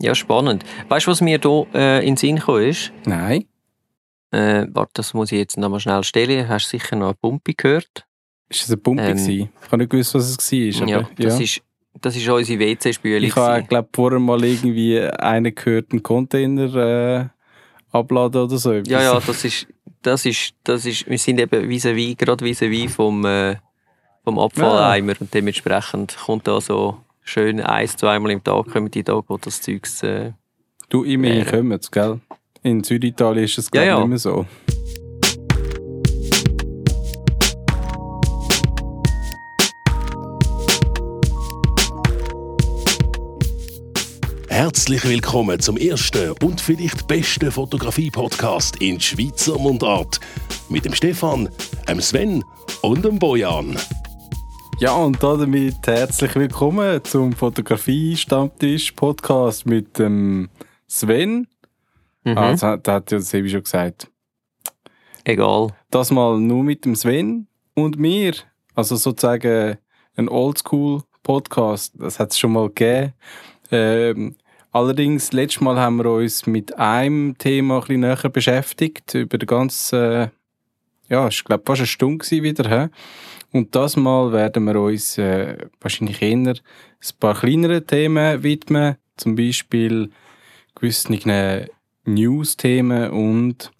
Ja, spannend. Weißt du, was mir hier äh, in den Sinn gekommen ist? Nein. Äh, warte, das muss ich jetzt noch mal schnell stellen. Hast du sicher noch eine Pumpe gehört? Ist das eine Pumpe? Ähm, gewesen? ich habe nicht gewusst, was es war. ja, Aber, das ist das ist unsere WC-Spüle. ich habe, glaube vorher mal irgendwie einen gehört, einen Container äh, abladen oder so. Ja, ja, das ist, das ist, das ist, wir sind eben vis-à-vis, gerade vis-à-vis vom, äh, vom Abfalleimer und dementsprechend kommt da so schön eins, zweimal im Tag kommen die Tage, wo das Zeugs... Äh, Du, immerhin Wäre. kommen es, gell? In Süditalien ist es, glaube ich, Ja, ja. nicht mehr so. Herzlich willkommen zum ersten und vielleicht besten Fotografie-Podcast in Schweizer Mundart. Mit dem Stefan, dem Sven und dem Bojan. Ja, und damit herzlich willkommen zum Fotografie-Stammtisch-Podcast mit dem Sven. mhm. Ah, das hat, das hat ja Sebi schon gesagt. Egal. Das mal nur mit dem Sven und mir. Also sozusagen ein Oldschool-Podcast. Das hat es schon mal gegeben. Ähm, allerdings, letztes Mal haben wir uns mit einem Thema ein bisschen näher beschäftigt. Über die ganze, äh, ja, ich glaube fast eine Stunde wieder. He? Und das Mal werden wir uns äh, wahrscheinlich eher ein paar kleineren Themen widmen. Zum Beispiel gewissen News-Themen und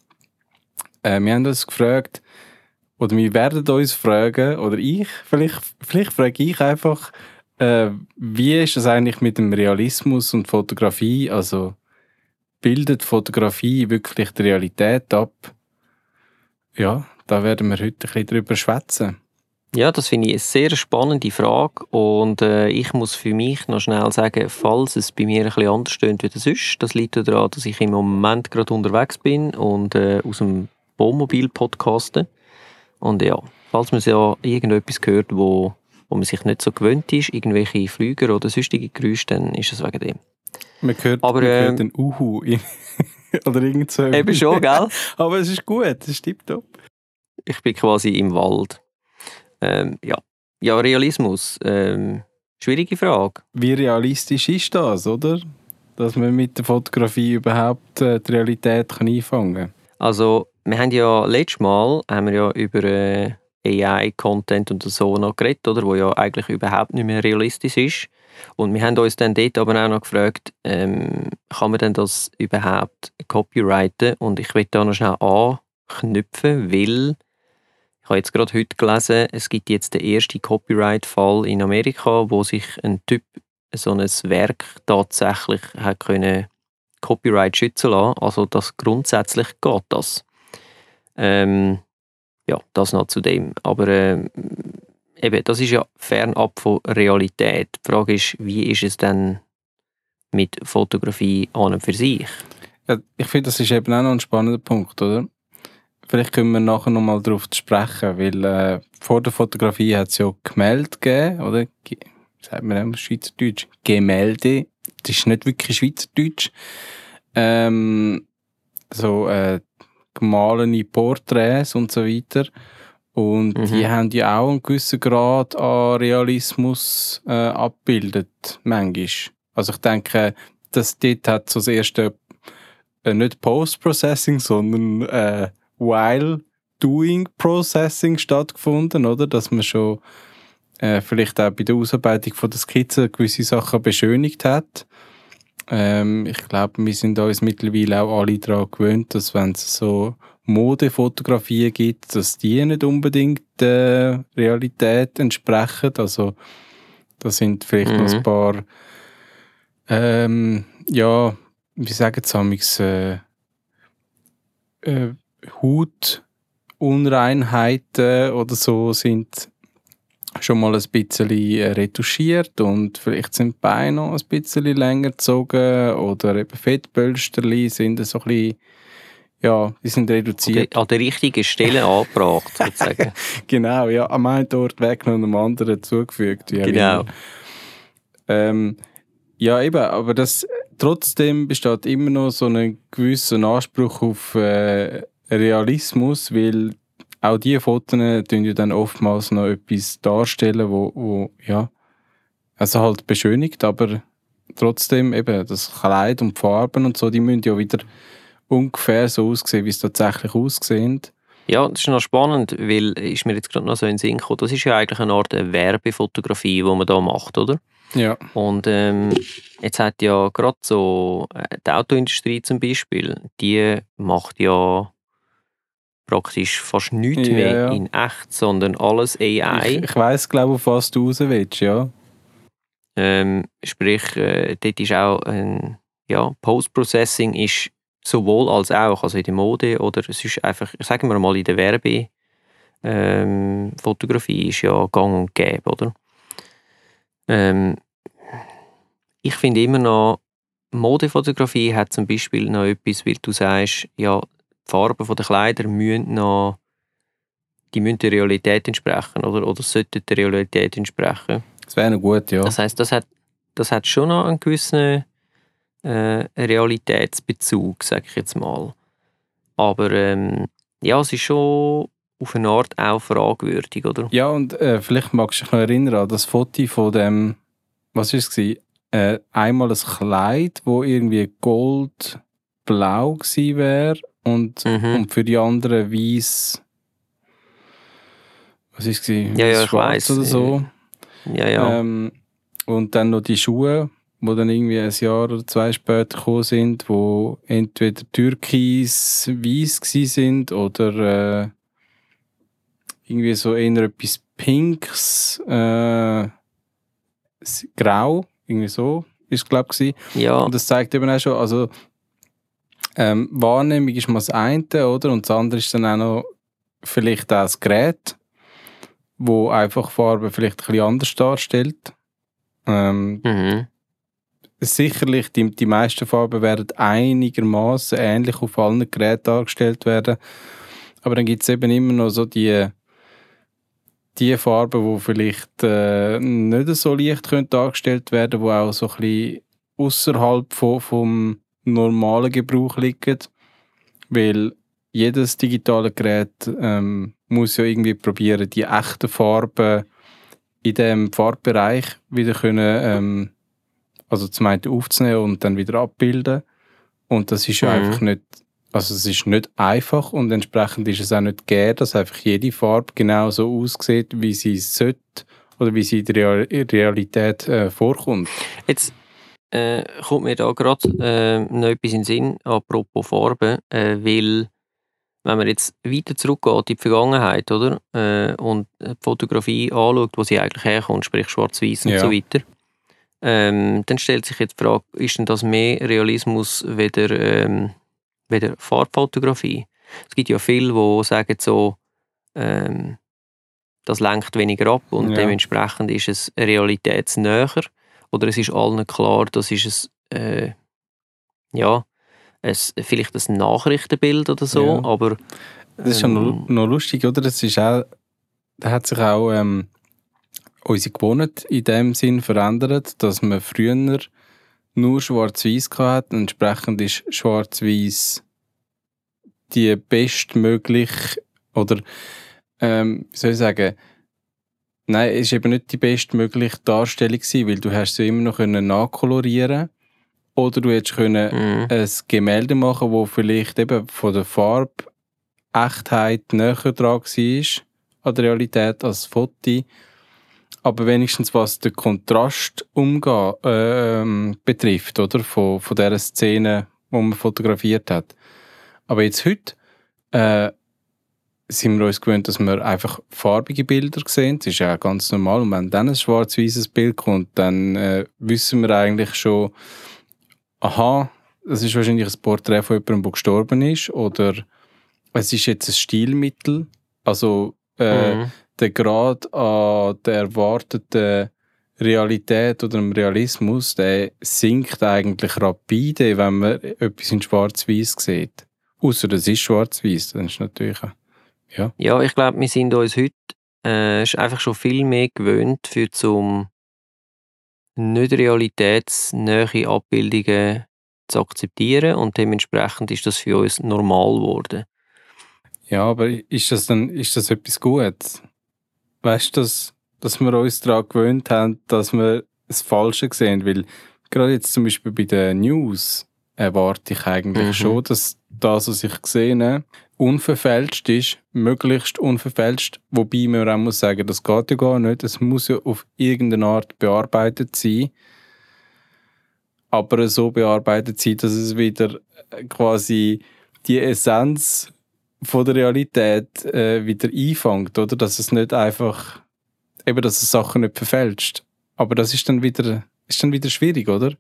äh, wir haben uns gefragt, oder wir werden uns fragen, oder ich, vielleicht, vielleicht frage ich einfach, äh, wie ist es eigentlich mit dem Realismus und Fotografie? Also bildet Fotografie wirklich die Realität ab? Ja, da werden wir heute ein bisschen drüber schwätzen. Ja, das finde ich eine sehr spannende Frage und äh, ich muss für mich noch schnell sagen, falls es bei mir ein bisschen anders stöhnt wie sonst, das liegt daran, dass ich im Moment gerade unterwegs bin und äh, aus dem Wohnmobil podcaste. Und ja, falls man ja irgendetwas hört, wo, wo man sich nicht so gewöhnt ist, irgendwelche Flüger oder sonstige Geräusche, dann ist es wegen dem. Man hört, Aber, man hört ähm, den Uhu oder irgend so. Eben schon, gell? Aber es ist gut, es ist tipptopp. Ich bin quasi im Wald. Ähm, ja. ja, Realismus. Ähm, schwierige Frage. Wie realistisch ist das, oder? Dass man mit der Fotografie überhaupt äh, die Realität kann einfangen kann. Also, wir haben ja letztes Mal haben wir ja über äh, AI-Content und so noch geredet, oder? Wo ja eigentlich überhaupt nicht mehr realistisch ist. Und wir haben uns dann dort aber auch noch gefragt, ähm, kann man denn das überhaupt copyrighten? Und ich will da noch schnell anknüpfen, weil ich habe jetzt gerade heute gelesen, es gibt jetzt den ersten Copyright-Fall in Amerika, wo sich ein Typ so ein Werk tatsächlich hat können Copyright schützen lassen. Also das grundsätzlich geht das. Ähm, ja, das noch zu dem. Aber ähm, eben, das ist ja fernab von Realität. Die Frage ist, wie ist es denn mit Fotografie an und für sich? Ja, ich finde, das ist eben auch noch ein spannender Punkt, oder? Vielleicht können wir nachher noch mal darauf sprechen, weil äh, vor der Fotografie hat es ja Gemälde gegeben, oder? Ge sagt man das Schweizerdeutsch? Gemälde. Das ist nicht wirklich Schweizerdeutsch. Ähm, so äh, gemahlene Porträts und so weiter. Und Mhm. die haben ja auch einen gewissen Grad an Realismus äh, abbildet, manchmal. Also ich denke, das dort hat so das erste äh, nicht Post-Processing, sondern äh, while doing Processing stattgefunden, oder? Dass man schon äh, vielleicht auch bei der Ausarbeitung von der Skizze gewisse Sachen beschönigt hat. Ähm, ich glaube, wir sind uns mittlerweile auch alle daran gewöhnt, dass wenn es so Modefotografien gibt, dass die nicht unbedingt der Realität entsprechen. Also da sind vielleicht noch Mhm. ein paar ähm, ja, wie sagen sie amigs, äh, äh, Hautunreinheiten oder so sind schon mal ein bisschen äh, retuschiert und vielleicht sind die Beine noch ein bisschen länger gezogen oder eben Fettpölsterli sind so ein bisschen, ja, die sind reduziert. An der richtigen Stelle angebracht, sozusagen. Genau, ja, am einen Ort weggenommen und am anderen zugefügt. Auch Genau. Ähm, ja, eben, aber das, trotzdem besteht immer noch so ein gewisser Anspruch auf äh, Realismus, weil auch diese Fotos tun ja dann oftmals noch etwas darstellen, wo, wo ja, also halt beschönigt, aber trotzdem eben das Kleid und die Farben und so, die müssen ja wieder ungefähr so aussehen, wie es tatsächlich aussieht. Ja, das ist noch spannend, weil ist mir jetzt gerade noch so in den Sinn gekommen, das ist ja eigentlich eine Art Werbefotografie, die man da macht, oder? Ja. Und ähm, jetzt hat ja gerade so äh, die Autoindustrie zum Beispiel, die macht ja praktisch fast nichts Ja, mehr ja. in echt, sondern alles AI. Ich, ich weiss, glaube ich, auf was du raus willst, ja. Ähm, sprich, äh, dort ist auch ein ja, Post-Processing ist sowohl als auch, also in der Mode oder es ist einfach, sagen wir mal in der Werbe ähm, Fotografie ist ja gang und gäbe, oder? Ähm, ich finde immer noch, Modefotografie hat zum Beispiel noch etwas, weil du sagst, ja, die Farben der Kleider müssen noch, die müssen der Realität entsprechen, oder? Oder sollten der Realität entsprechen. Das wäre noch gut, ja. Das heißt, das hat, das hat schon noch einen gewissen äh, Realitätsbezug, sage ich jetzt mal. Aber ähm, ja, es ist schon auf eine Art auch fragwürdig, oder? Ja, und äh, vielleicht magst du dich noch erinnern an das Foto von dem, was war es? Äh, einmal ein Kleid, wo irgendwie goldblau gewesen wäre und, Mhm. und für die anderen weiß. Was war es? Ja, ja, ich oder so. Ja, ja. Ähm, und dann noch die Schuhe, die dann irgendwie ein Jahr oder zwei später gekommen sind, wo entweder türkis weiß sind oder äh, irgendwie so eher etwas Pinks, äh, grau, irgendwie so ist glaube ich. ja. Und das zeigt eben auch schon, also ähm, Wahrnehmung ist mal das eine, oder? Und das andere ist dann auch noch vielleicht auch das Gerät, wo einfach Farbe vielleicht ein bisschen anders darstellt. Ähm, Mhm. sicherlich, die, die meisten Farben werden einigermaßen ähnlich auf allen Geräten dargestellt werden. Aber dann gibt es eben immer noch so die, die Farben, die vielleicht äh, nicht so leicht können dargestellt werden, die auch so ein bisschen außerhalb von, vom normalen Gebrauch liegen. Weil jedes digitale Gerät ähm, muss ja irgendwie probieren, die echten Farben in dem Farbbereich wieder können, ähm, also zum einen aufzunehmen und dann wieder abbilden. Und das ist ja Mhm. einfach nicht, also es ist nicht einfach und entsprechend ist es auch nicht gegeben, dass einfach jede Farbe genau so aussieht, wie sie sollte oder wie sie in der Real- in der Realität äh, vorkommt. Jetzt äh, kommt mir da gerade äh, noch etwas in den Sinn, apropos Farben, äh, weil wenn man jetzt weiter zurückgeht in die Vergangenheit, oder? Äh, und die Fotografie anschaut, wo sie eigentlich herkommt, sprich schwarz-weiß und Ja. so weiter, ähm, dann stellt sich jetzt die Frage, ist denn das mehr Realismus weder, ähm, weder Farbfotografie? Es gibt ja viele, die sagen so, ähm, das lenkt weniger ab und Ja. dementsprechend ist es realitätsnäher oder es ist allen klar, das ist ein, äh, ja, ein, vielleicht ein Nachrichtenbild oder so, Ja. aber Das ist ja noch, ähm, noch lustig, oder? Das ist auch, da hat sich auch ähm, unsere Gewohnheit in dem Sinn verändert, dass man früher nur schwarz-weiß hatte. Entsprechend ist schwarz-weiß die bestmöglich oder ähm, wie soll ich sagen, nein, es ist eben nicht die bestmögliche Darstellung gewesen, weil du hast sie immer noch nachkolorieren oder du hättest können mhm. ein Gemälde machen, wo vielleicht eben von der Farbeechtheit näher dran war an der Realität als Foto. Aber wenigstens was den Kontrast umgehen, ähm, betrifft, oder? Von, von dieser Szene, die man fotografiert hat. Aber jetzt heute äh, sind wir uns gewöhnt, dass wir einfach farbige Bilder sehen. Das ist ja auch ganz normal. Und wenn dann ein schwarz-weißes Bild kommt, dann äh, wissen wir eigentlich schon, aha, das ist wahrscheinlich ein Porträt von jemandem, der gestorben ist, oder es ist jetzt ein Stilmittel. Also äh, Mhm. der Grad an der erwarteten Realität oder dem Realismus, der sinkt eigentlich rapide, wenn man etwas in Schwarz-Weiß sieht. Außer es ist Schwarz-Weiß, dann ist natürlich auch, ja. Ja, ich glaube, wir sind uns heute äh, ist einfach schon viel mehr gewöhnt für zum nicht realitätsnähe Abbildungen zu akzeptieren und dementsprechend ist das für uns normal geworden. Ja, aber ist das dann ist das etwas Gutes? Weißt du, dass, dass wir uns daran gewöhnt haben, dass wir das Falsche sehen? Weil gerade jetzt zum Beispiel bei den News erwarte ich eigentlich Mhm. schon, dass das, was ich sehe, unverfälscht ist, möglichst unverfälscht. Wobei man auch muss sagen, das geht ja gar nicht. Es muss ja auf irgendeine Art bearbeitet sein. Aber so bearbeitet sein, dass es wieder äh, quasi die Essenz von der Realität äh, wieder einfängt, oder? Dass es nicht einfach, eben, dass es Sachen nicht verfälscht. Aber das ist dann wieder, ist dann wieder schwierig, oder?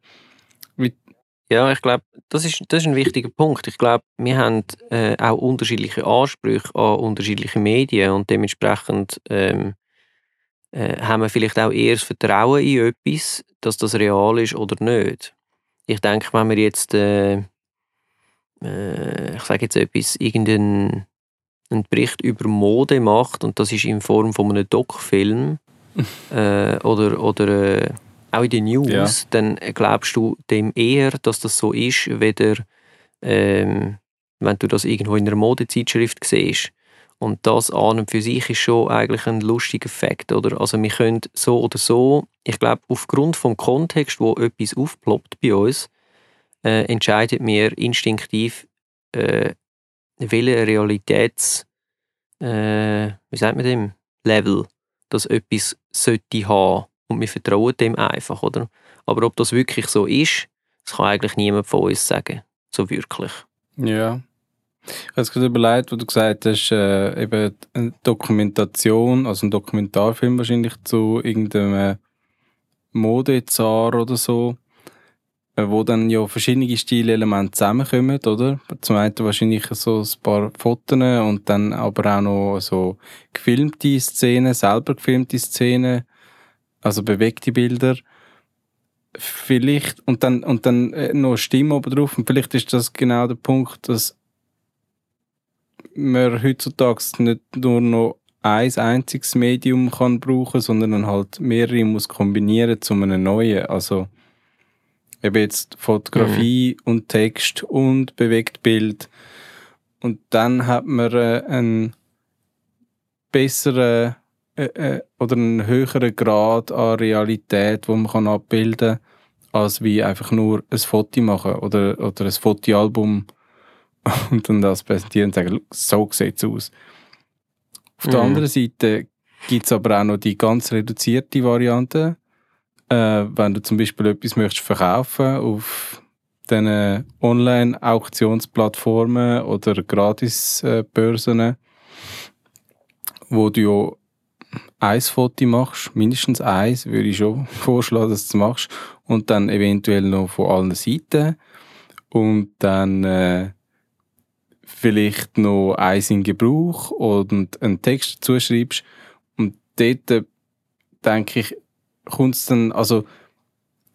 Ja, ich glaube, das ist, das ist ein wichtiger Punkt. Ich glaube, wir haben äh, auch unterschiedliche Ansprüche an unterschiedliche Medien und dementsprechend ähm, äh, haben wir vielleicht auch eher das Vertrauen in etwas, dass das real ist oder nicht. Ich denke, wenn wir jetzt, äh, äh, ich sage jetzt etwas, irgendeinen einen Bericht über Mode macht und das ist in Form von einem Doc-Film äh, oder, oder äh, auch in den News, Ja. dann glaubst du dem eher, dass das so ist, weder ähm, wenn du das irgendwo in einer Modezeitschrift siehst. Und das an und für sich ist schon eigentlich ein lustiger Fakt, oder? Also wir können so oder so, ich glaube, aufgrund vom Kontext, wo etwas aufploppt bei uns, äh, entscheidet mir instinktiv, äh, welche Realitäts, äh, wie sagt man dem, Level, das etwas sollte haben. Und wir vertrauen dem einfach, oder? Aber ob das wirklich so ist, das kann eigentlich niemand von uns sagen. So wirklich. Ja. Ich habe gerade überlegt, wo du gesagt hast, äh, eben eine Dokumentation, also ein Dokumentarfilm wahrscheinlich zu irgendeinem Modezar oder so, äh, wo dann ja verschiedene Stilelemente zusammenkommen, oder? Zum einen wahrscheinlich so ein paar Fotos und dann aber auch noch so gefilmte Szenen, selber gefilmte Szenen, also bewegte Bilder. Vielleicht, und dann, und dann äh, noch Stimme oben drauf, und vielleicht ist das genau der Punkt, dass man heutzutage nicht nur noch ein einziges Medium kann brauchen, sondern dann halt mehrere muss kombinieren zu einem neuen. Also eben jetzt Fotografie und Text und Bewegtbild. Und dann hat man äh, einen besseren äh, äh, oder einen höheren Grad an Realität, wo man kann abbilden kann, als wie einfach nur ein Foto machen oder, oder ein Fotoalbum und dann das präsentieren und sagen, «Schau, so sieht es aus. Auf der Mhm. anderen Seite gibt es aber auch noch die ganz reduzierte Variante. Äh, wenn du zum Beispiel etwas möchtest verkaufen auf diesen Online-Auktionsplattformen oder Gratis-Börsen, wo du ja ein Foto machst, mindestens eins, würde ich schon vorschlagen, dass du es machst, und dann eventuell noch von allen Seiten. Und dann äh, vielleicht noch eins in Gebrauch und einen Text dazu und dort äh, denke ich, kommt es dann, also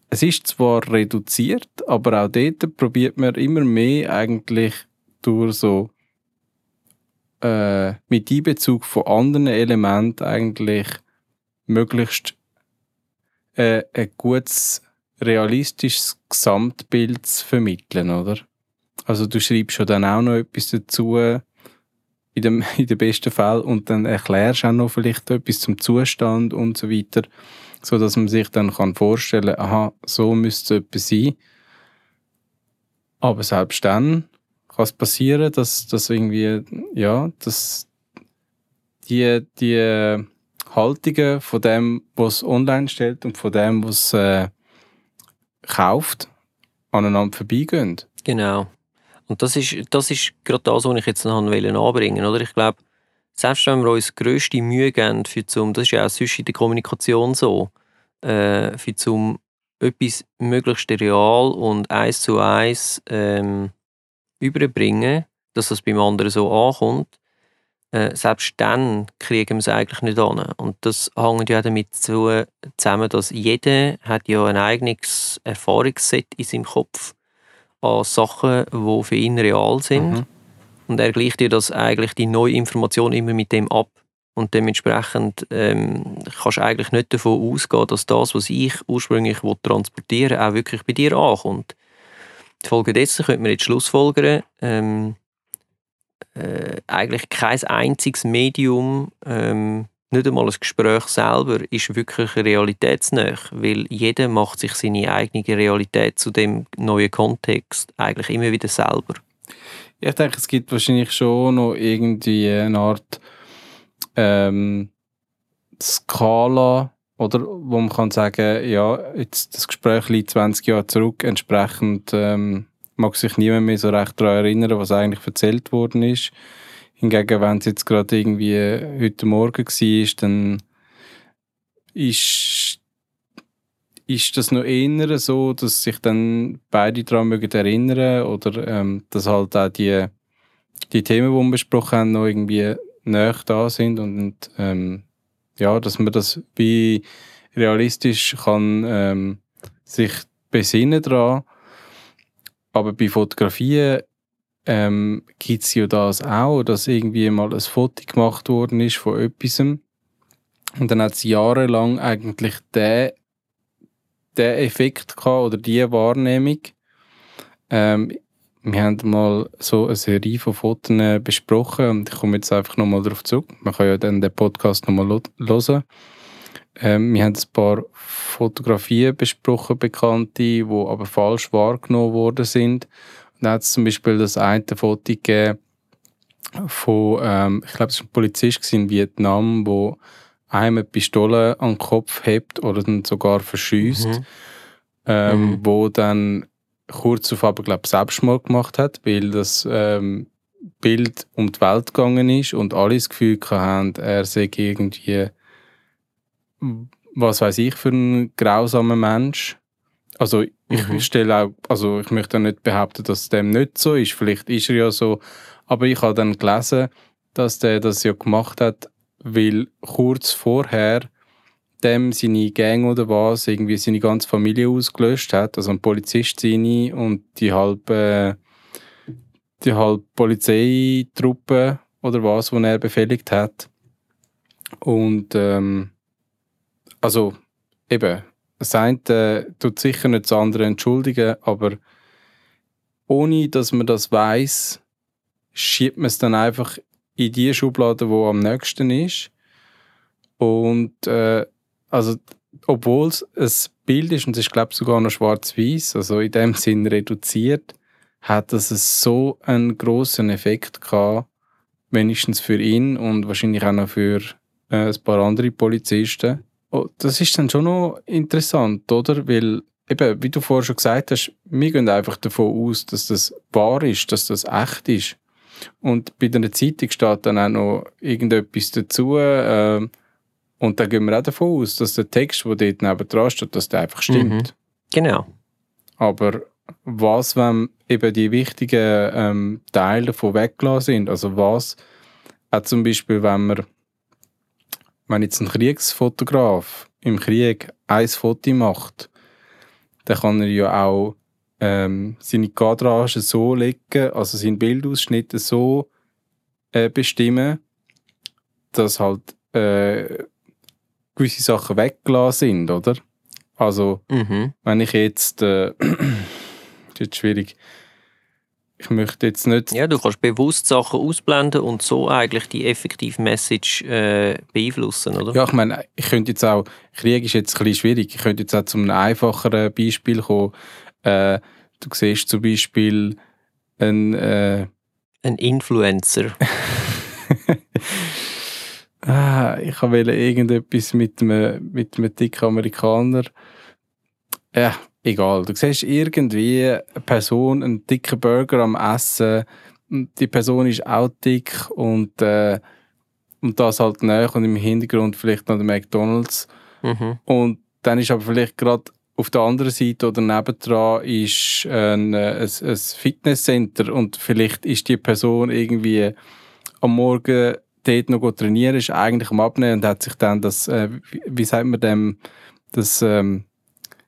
es ist zwar reduziert, aber auch dort probiert man immer mehr eigentlich durch so äh, mit Einbezug von anderen Elementen eigentlich möglichst äh, ein gutes, realistisches Gesamtbild zu vermitteln, oder? Also du schreibst ja dann auch noch etwas dazu, in dem, in den besten Fall, und dann erklärst auch noch vielleicht etwas zum Zustand und so weiter, so dass man sich dann kann vorstellen, aha, so müsste es etwas sein. Aber selbst dann kann es passieren, dass, dass irgendwie, ja, dass die, die Haltungen von dem, was online stellt und von dem, was äh, kauft, aneinander vorbeigehen. Genau. Und das ist, das ist gerade das, was ich jetzt noch anbringen wollte. Oder? Ich glaube, selbst wenn wir uns grösste Mühe geben, für zum, das ist ja auch sonst in der Kommunikation so, äh, für zum etwas möglichst real und eins zu eins ähm, überbringen, dass das beim anderen so ankommt, äh, selbst dann kriegen wir es eigentlich nicht an. Und das hängt ja damit zu, zusammen, dass jeder hat ja ein eigenes Erfahrungsset in seinem Kopf an Sachen, die für ihn real sind. Mhm. Und er gleicht dir das eigentlich die neue Information immer mit dem ab. Und dementsprechend ähm, kannst du eigentlich nicht davon ausgehen, dass das, was ich ursprünglich transportieren will, auch wirklich bei dir ankommt. Die Folge dessen könnte man jetzt schlussfolgern, ähm, äh, eigentlich kein einziges Medium ähm, nicht einmal ein Gespräch selber ist wirklich realitätsnah, weil jeder macht sich seine eigene Realität zu dem neuen Kontext eigentlich immer wieder selber. Ich denke, es gibt wahrscheinlich schon noch irgendwie eine Art ähm, Skala, oder, wo man kann sagen, ja, jetzt das Gespräch liegt 20 Jahre zurück, entsprechend ähm, mag sich niemand mehr so recht daran erinnern, was eigentlich erzählt worden ist. Hingegen, wenn es jetzt gerade irgendwie heute Morgen war, dann ist, ist das noch eher so, dass sich dann beide daran mögen erinnern oder ähm, dass halt auch die, die Themen, die wir besprochen haben, noch irgendwie näher da sind und ähm, ja, dass man das wie realistisch kann ähm, sich besinnen daran. Aber bei Fotografien ähm, gibt es ja das auch, dass irgendwie mal ein Foto gemacht worden ist von etwas. Und dann hat es jahrelang eigentlich den, den Effekt gehabt oder die Wahrnehmung. Ähm, wir haben mal so eine Serie von Fotos besprochen und ich komme jetzt einfach nochmal darauf zurück. Man kann ja dann den Podcast nochmal hören. Ähm, wir haben ein paar Fotografien besprochen, bekannte, die aber falsch wahrgenommen worden sind. Und dann hat es zum Beispiel das eine Foto gegeben von, ähm, ich glaube, es war ein Polizist in Vietnam, der einem eine Pistole an den Kopf hebt oder dann sogar verschießt, mhm. ähm, mhm. wo dann kurz auf aber glaube Selbstmord gemacht hat, weil das ähm, Bild um die Welt gegangen ist und alle das Gefühl hatten, er sei irgendwie was weiß ich für ein grausamer Mensch. Also ich mhm. stelle auch, also ich möchte nicht behaupten, dass dem nicht so ist. Vielleicht ist er ja so, aber ich habe dann gelesen, dass der das ja gemacht hat, weil kurz vorher dem seine Gang oder was irgendwie seine ganze Familie ausgelöscht hat, also ein Polizist seine und die halbe die halbe Polizeitruppe oder was, wo er befehligt hat. Und ähm, also eben, das eine äh, tut sicher nicht das andere entschuldigen, aber ohne dass man das weiß, schiebt man es dann einfach in die Schublade, wo am nächsten ist. Und äh, also, obwohl es ein Bild ist, und es ist, glaube sogar noch schwarz-weiß, also in dem Sinn reduziert, hat das so einen großen Effekt gehabt, wenigstens für ihn und wahrscheinlich auch noch für äh, ein paar andere Polizisten. Oh, das ist dann schon noch interessant, oder? Weil, eben, wie du vorher schon gesagt hast, wir gehen einfach davon aus, dass das wahr ist, dass das echt ist. Und bei der Zeitung steht dann auch noch irgendetwas dazu, äh, und da gehen wir auch davon aus, dass der Text, der dort neben dran steht, dass der einfach stimmt. Mhm. Genau. Aber was, wenn eben die wichtigen ähm, Teile davon weggelassen sind? Also was, auch zum Beispiel, wenn man, wenn jetzt ein Kriegsfotograf im Krieg ein Foto macht, dann kann er ja auch ähm, seine Kadrage so legen, also seinen Bildausschnitt so äh, bestimmen, dass halt äh, gewisse Sachen weggelassen sind, oder? Also, mhm. wenn ich jetzt, äh, das ist jetzt schwierig, ich möchte jetzt nicht... Ja, du kannst bewusst Sachen ausblenden und so eigentlich die effektive Message äh, beeinflussen, oder? Ja, ich meine, ich könnte jetzt auch, Krieg ist jetzt ein bisschen schwierig, ich könnte jetzt auch zu einem einfacheren Beispiel kommen. Äh, du siehst zum Beispiel ein... Äh, ein Influencer. Ah, ich wollte irgendetwas mit einem, mit einem dicken Amerikaner. Ja, egal. Du siehst irgendwie eine Person, einen dicken Burger am Essen. Die Person ist auch dick und, äh, und das halt näher und im Hintergrund vielleicht noch der McDonalds. Mhm. Und dann ist aber vielleicht gerade auf der anderen Seite oder nebendran ist ein, ein, ein Fitnesscenter und vielleicht ist die Person irgendwie am Morgen dort noch trainieren, ist eigentlich am Abnehmen und hat sich dann das, äh, wie, sagt man dem, das, ähm,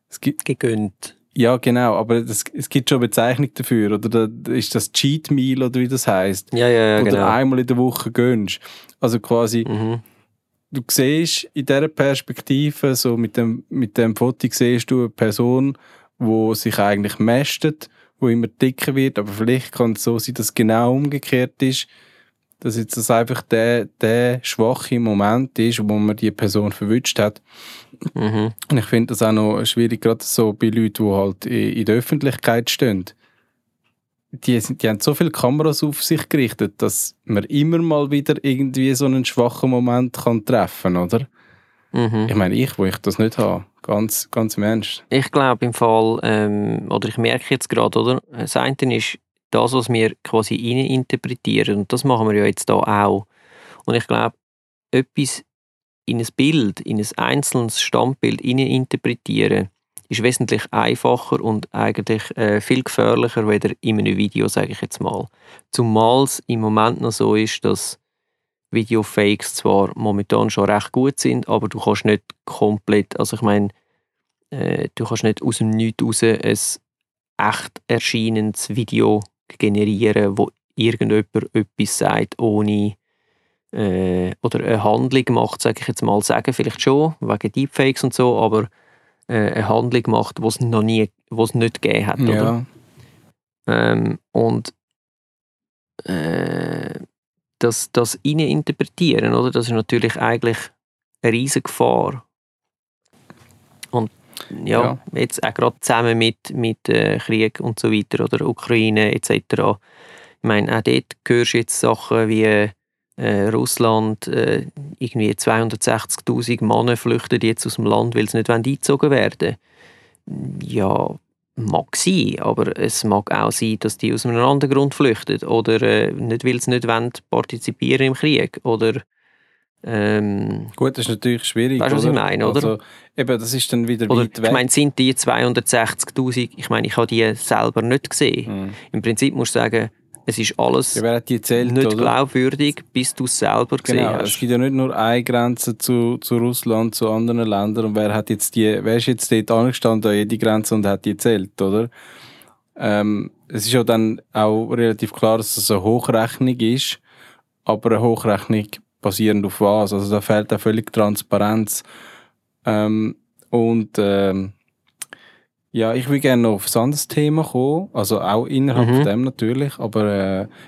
es gibt, gegönnt. Ja, genau, aber das, es gibt schon eine Bezeichnung dafür, oder da ist das Cheat Meal oder wie das heißt. Ja, ja, ja, oder genau. einmal in der Woche gönnst. Also quasi, mhm. du siehst in dieser Perspektive, so mit dem, mit dem Foto siehst du eine Person, die sich eigentlich mästet, wo immer dicker wird, aber vielleicht kann es so sein, dass es genau umgekehrt ist, dass jetzt das einfach der, der schwache Moment ist, wo man die Person verwünscht hat. Mhm. Und ich finde das auch noch schwierig, gerade so bei Leuten, die halt in der Öffentlichkeit stehen. Die, sind- die haben so viele Kameras auf sich gerichtet, dass man immer mal wieder irgendwie so einen schwachen Moment kann treffen oder? Mhm. Ich meine, ich, wo ich das nicht habe, ganz, ganz im Ernst. Ich glaube im Fall, ähm, oder ich merke jetzt gerade, oder? Das eine ist das, was wir quasi interpretieren. Und das machen wir ja jetzt da auch. Und ich glaube, etwas in ein Bild, in ein einzelnes Standbild interpretieren, ist wesentlich einfacher und eigentlich äh, viel gefährlicher weder in einem Video, sage ich jetzt mal. Zumal es im Moment noch so ist, dass Videofakes zwar momentan schon recht gut sind, aber du kannst nicht komplett, also ich meine, äh, du kannst nicht aus dem Nichts raus ein echt erscheinendes Video generieren, wo irgendjemand etwas sagt, ohne äh, oder eine Handlung macht, sage ich jetzt mal, sagen vielleicht schon, wegen Deepfakes und so, aber äh, eine Handlung macht, die es noch nie, wo es nicht gegeben hat, oder? Ja, Ähm, und äh, das, das interpretieren, oder? Das ist natürlich eigentlich eine riesige Gefahr. Und ja, Ja. jetzt auch gerade zusammen mit, mit äh, Krieg und so weiter oder Ukraine etc. Ich meine, auch dort hörst du jetzt Sachen wie äh, Russland, äh, irgendwie 260'000 Männer flüchten jetzt aus dem Land, weil sie nicht eingezogen werden Ja, mag sein, aber es mag auch sein, dass die aus einem anderen Grund flüchten oder äh, nicht, weil sie nicht wollen partizipieren im Krieg oder ähm, gut, das ist natürlich schwierig. Weißt du, was ich meine, oder? Also, eben, das ist dann wieder oder weit weg. ich meine, sind die 260'000, ich meine, ich habe die selber nicht gesehen. Mhm. Im Prinzip musst du sagen, es ist alles Ja, wer hat die erzählt, nicht oder? glaubwürdig, bis du es selber gesehen Genau, es hast. gibt ja nicht nur eine Grenze zu, zu Russland, zu anderen Ländern. Und wer hat jetzt die, wer ist jetzt dort angestanden an jede Grenze und hat die erzählt, oder? Ähm, es ist ja dann auch relativ klar, dass es eine Hochrechnung ist, aber eine Hochrechnung basierend auf was? Also da fehlt auch völlig Transparenz. Ähm, und ähm, ja, ich will gerne noch auf ein anderes Thema kommen, also auch innerhalb Mhm. von dem natürlich, aber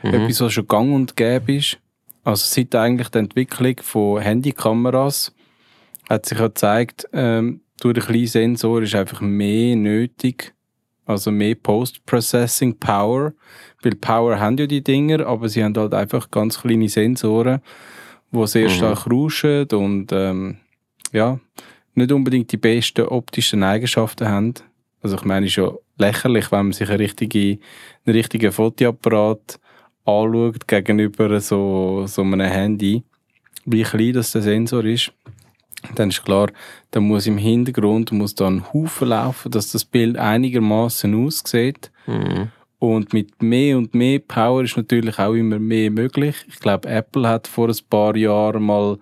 äh, Mhm. etwas, was schon gang und gäbe ist. Also seit eigentlich der Entwicklung von Handykameras hat sich ja gezeigt, ähm, durch den kleinen Sensor ist einfach mehr nötig, also mehr Post-Processing Power, weil Power haben ja die Dinger, aber sie haben halt einfach ganz kleine Sensoren, wo sehr Mhm. stark rauschen und ähm, ja, nicht unbedingt die besten optischen Eigenschaften haben. Also ich meine, es ist ja lächerlich, wenn man sich einen richtigen, einen richtigen Fotoapparat anschaut gegenüber so, so einem Handy, wie klein das der Sensor ist. Dann ist klar, da muss im Hintergrund muss da ein Haufen laufen, dass das Bild einigermaßen aussieht. Mhm. Und mit mehr und mehr Power ist natürlich auch immer mehr möglich. Ich glaube, Apple hat vor ein paar Jahren mal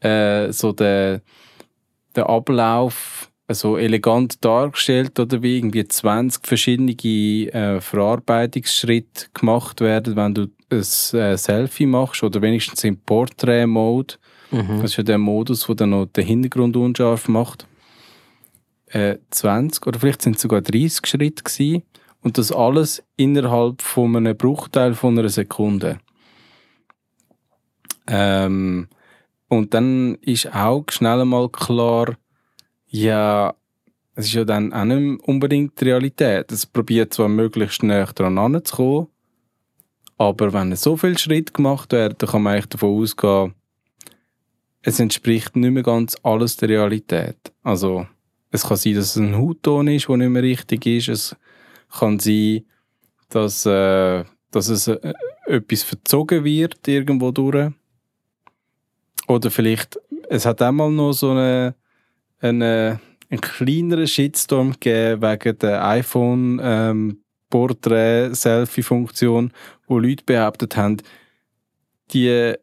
äh, so den, den Ablauf so elegant dargestellt oder wie irgendwie 20 verschiedene äh, Verarbeitungsschritte gemacht werden, wenn du ein äh, Selfie machst oder wenigstens im Portrait-Mode. Mhm. Das ist ja der Modus, der dann noch den Hintergrund unscharf macht. Äh, 20 oder vielleicht sind es sogar 30 Schritte gewesen. Und das alles innerhalb von einem Bruchteil von einer Sekunde. Ähm, und dann ist auch schnell mal klar, ja, es ist ja dann auch nicht unbedingt die Realität. Es probiert zwar möglichst näher dran heranzukommen, aber wenn so viel Schritt gemacht werden, dann kann man eigentlich davon ausgehen, es entspricht nicht mehr ganz alles der Realität. Also, es kann sein, dass es ein Hautton ist, der nicht mehr richtig ist. Es kann sein, dass, äh, dass es äh, etwas verzogen wird irgendwo durch. Oder vielleicht, es hat auch mal noch so eine, eine, einen kleineren Shitstorm gegeben wegen der iPhone ähm, Portrait-Selfie-Funktion, wo Leute behauptet haben, die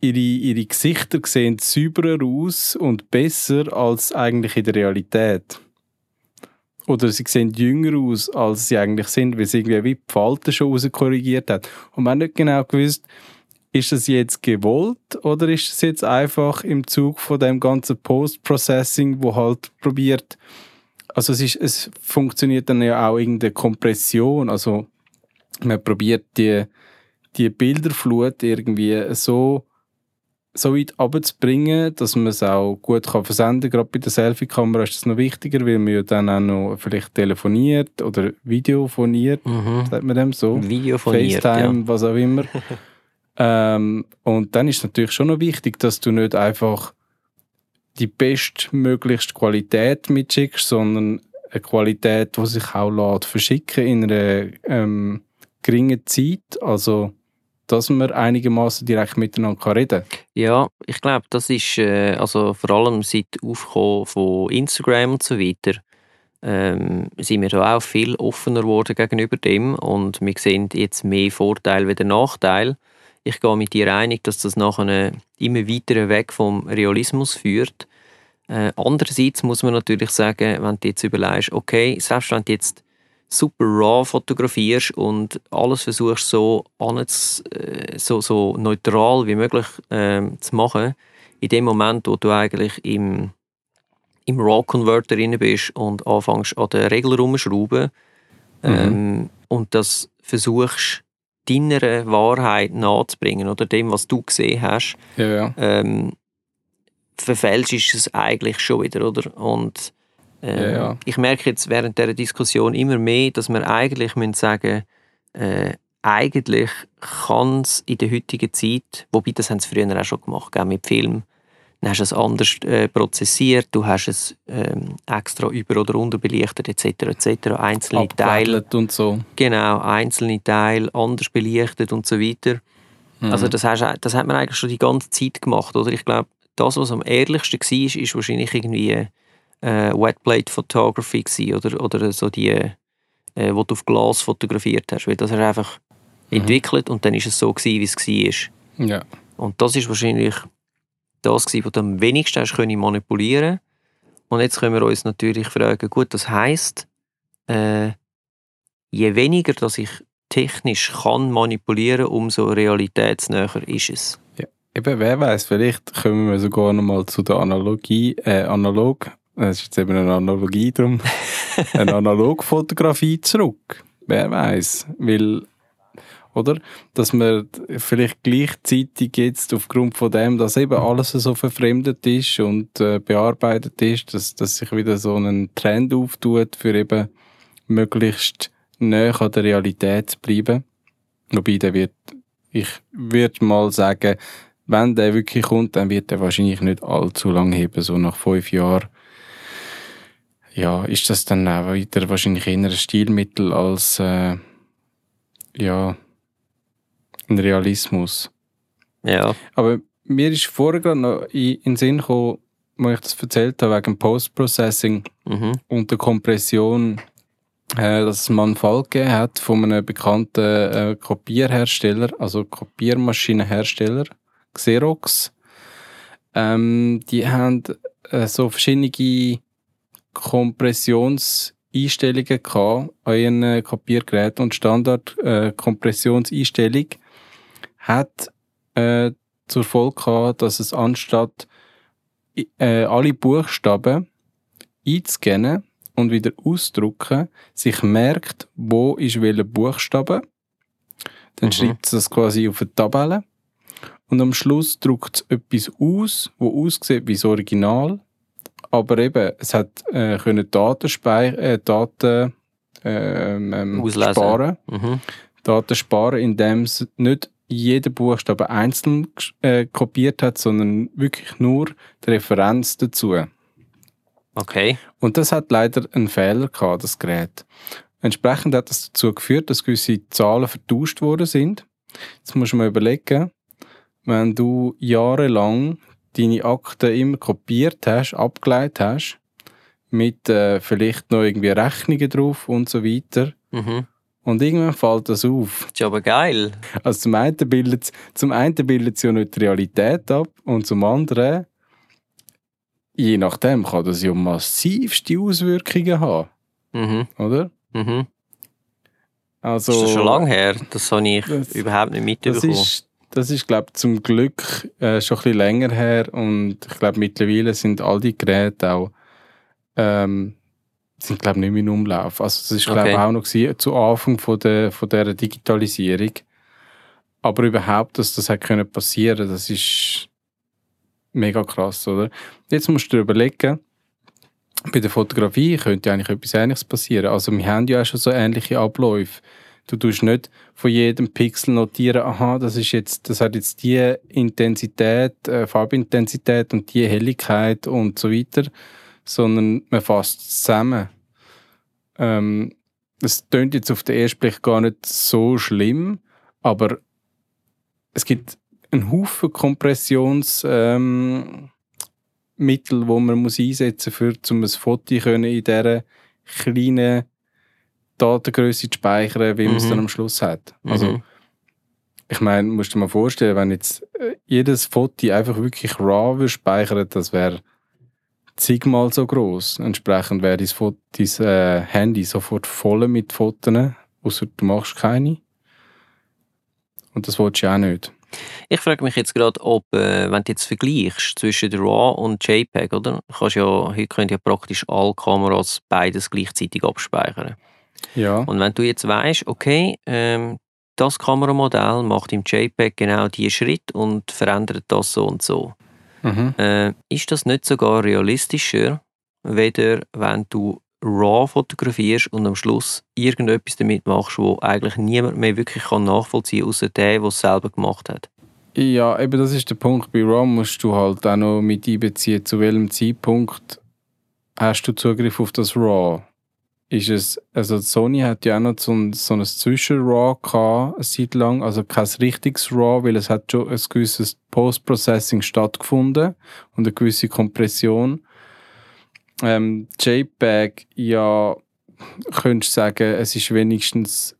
ihre, ihre Gesichter sehen sauberer aus und besser als eigentlich in der Realität. Oder sie sehen jünger aus, als sie eigentlich sind, weil sie irgendwie wie die Falten schon rauskorrigiert hat. Und man hat nicht genau gewusst, ist das jetzt gewollt oder ist das jetzt einfach im Zug von dem ganzen Post-Processing, wo halt probiert, also es, ist, es funktioniert dann ja auch irgendeine Kompression, also man probiert die die Bilderflut irgendwie so, so weit abzubringen, dass man es auch gut kann versenden kann. Gerade bei der Selfie-Kamera ist das noch wichtiger, weil man ja dann auch noch vielleicht telefoniert oder videofoniert, Mhm. sagt man dem so. Video von ihr. FaceTime, Ja. was auch immer. ähm, und dann ist es natürlich schon noch wichtig, dass du nicht einfach die bestmöglichste Qualität mitschickst, sondern eine Qualität, die sich auch lässt verschicken in einer ähm, geringen Zeit. Also, dass man einigermaßen direkt miteinander kann reden Ja, ich glaube, das ist äh, also vor allem seit Aufkommen von Instagram und so weiter, ähm, sind wir da auch viel offener geworden gegenüber dem und wir sehen jetzt mehr Vorteile wie Nachteil. Ich gehe mit dir einig, dass das nachher immer weiter weg vom Realismus führt. Äh, andererseits muss man natürlich sagen, wenn du jetzt überlegst, okay, selbst wenn du jetzt super raw fotografierst und alles versuchst so, anzu, äh, so, so neutral wie möglich ähm, zu machen, in dem Moment, wo du eigentlich im, im RAW-Converter drin bist und anfängst an der Regel rumzuschrauben ähm, und das versuchst, deiner Wahrheit nachzubringen oder dem, was du gesehen hast, Ja, ja. ähm, verfälscht ist es eigentlich schon wieder, oder? Und ähm, Ja, ja. ich merke jetzt während der Diskussion immer mehr, dass wir eigentlich müssen sagen äh, eigentlich kann es in der heutigen Zeit, wobei das haben sie früher auch schon gemacht, gell, mit Film, dann hast du es anders äh, prozessiert, du hast es ähm, extra über- oder unterbelichtet etc. etc. einzelne Teile und so. Genau, einzelne Teile anders belichtet und so weiter. Mhm. Also das, hast, das hat man eigentlich schon die ganze Zeit gemacht, oder? Ich glaube, das, was am ehrlichsten war, ist wahrscheinlich irgendwie äh, Wetplate Photography gewesen, oder, oder so die, äh, wo du auf Glas fotografiert hast, weil das hast du einfach entwickelt und dann ist es so gewesen, wie es war. Ja. Und das ist wahrscheinlich das gewesen, was du am wenigsten hast können manipulieren Und jetzt können wir uns natürlich fragen, gut, das heisst, äh, je weniger, dass ich technisch kann manipulieren, umso realitätsnäher ist es. Eben, wer weiß, vielleicht kommen wir sogar noch mal zu der Analogie, äh, analog, das ist jetzt eben eine Analogie drum, eine Analogfotografie zurück. Wer weiß, weil, oder, dass man vielleicht gleichzeitig jetzt aufgrund von dem, dass eben alles so verfremdet ist und äh, bearbeitet ist, dass, dass sich wieder so ein Trend auftut, für eben möglichst näher an der Realität zu bleiben. Wobei der wird, ich würde mal sagen, wenn der wirklich kommt, dann wird er wahrscheinlich nicht allzu lange heben, so nach fünf Jahren. Ja, ist das dann auch wieder wahrscheinlich eher ein Stilmittel als äh, ja, ein Realismus. Ja, Aber mir ist vorher gerade noch in, den Sinn gekommen, als ich das erzählt habe, wegen Post-Processing mhm. und der Kompression, äh, dass es mal einen Fall gegeben hat von einem bekannten äh, Kopierhersteller, also Kopiermaschinenhersteller, Xerox. Ähm, die haben äh, so verschiedene Kompressionseinstellungen gehabt ihren äh, Kopiergeräten und Standard-Kompressionseinstellung hat äh, zur Folge gehabt, dass es anstatt äh, alle Buchstaben einzuscannen und wieder auszudrucken, sich merkt, wo ist welcher Buchstabe. Dann Mhm. schreibt es das quasi auf eine Tabelle. Und am Schluss druckt es etwas aus, wo aussieht wie das Original. Aber eben, es hat äh, können Daten, äh, Daten ähm, ähm, sparen. Mhm. Daten sparen, indem es nicht jeden Buchstaben einzeln äh, kopiert hat, sondern wirklich nur die Referenz dazu. Okay. Und das hat leider einen Fehler gehabt, das Gerät. Entsprechend hat das dazu geführt, dass gewisse Zahlen vertauscht worden sind. Jetzt musst du mal überlegen, wenn du jahrelang deine Akten immer kopiert hast, abgeleitet hast, mit äh, vielleicht noch irgendwie Rechnungen drauf und so weiter. Mhm. Und irgendwann fällt das auf. Das ist aber geil. Also zum einen bildet es zum einen bildet es ja nicht die Realität ab und zum anderen, je nachdem, kann das ja massivste Auswirkungen haben, Mhm. oder? Mhm. Also, ist das schon lange her? Das habe ich Das- überhaupt nicht Das mitbekommen. ist, das ist glaube zum Glück äh, schon ein bisschen länger her und ich glaube mittlerweile sind all die Geräte auch ähm, sind glaube nicht mehr in Umlauf. Also das ist glaube Okay. auch noch gewesen, zu Anfang von der von der Digitalisierung. aber überhaupt, dass das hat können passieren, das ist mega krass, oder? Jetzt musst du dir überlegen, bei der Fotografie könnte eigentlich etwas Ähnliches passieren. Also wir haben ja auch schon so ähnliche Abläufe. Du tust nicht von jedem Pixel notieren, aha, das ist jetzt, das hat jetzt die Intensität, äh, Farbintensität und die Helligkeit und so weiter, sondern man fasst zusammen. Ähm, das klingt jetzt auf den ersten Blick gar nicht so schlimm, aber es gibt einen Haufen Kompressionsmittel, ähm, wo man muss einsetzen muss, um ein Foto in dieser kleinen Datengröße zu speichern, wie man es dann Mhm. am Schluss hat. Mhm. Also, ich meine, musst du dir mal vorstellen, wenn jetzt äh, jedes Foto einfach wirklich RAW würde speichern, das wäre zigmal so groß. Entsprechend wäre dein, Foto, dein äh, Handy sofort voll mit Fotos, außer du machst keine. Und das willst du ja auch nicht. Ich frage mich jetzt gerade, ob, äh, wenn du jetzt vergleichst zwischen der RAW und JPEG, oder? Kannst ja, heute können ja praktisch alle Kameras beides gleichzeitig abspeichern. Ja. Und wenn du jetzt weißt, okay, ähm, das Kameramodell macht im JPEG genau diesen Schritt und verändert das so und so. Mhm. Äh, ist das nicht sogar realistischer, weder wenn du RAW fotografierst und am Schluss irgendetwas damit machst, wo eigentlich niemand mehr wirklich kann nachvollziehen kann, außer der, der es selber gemacht hat? Ja, eben das ist der Punkt. Bei RAW musst du halt auch noch mit einbeziehen, zu welchem Zeitpunkt hast du Zugriff auf das RAW. Ist es, also Sony hat ja auch noch so ein, so ein Zwischen-RAW gehabt, eine Zeit lang, also kein richtiges RAW, weil es hat schon ein gewisses Post-Processing stattgefunden und eine gewisse Kompression. Ähm, JPEG, ja, könntest du sagen, es ist wenigstens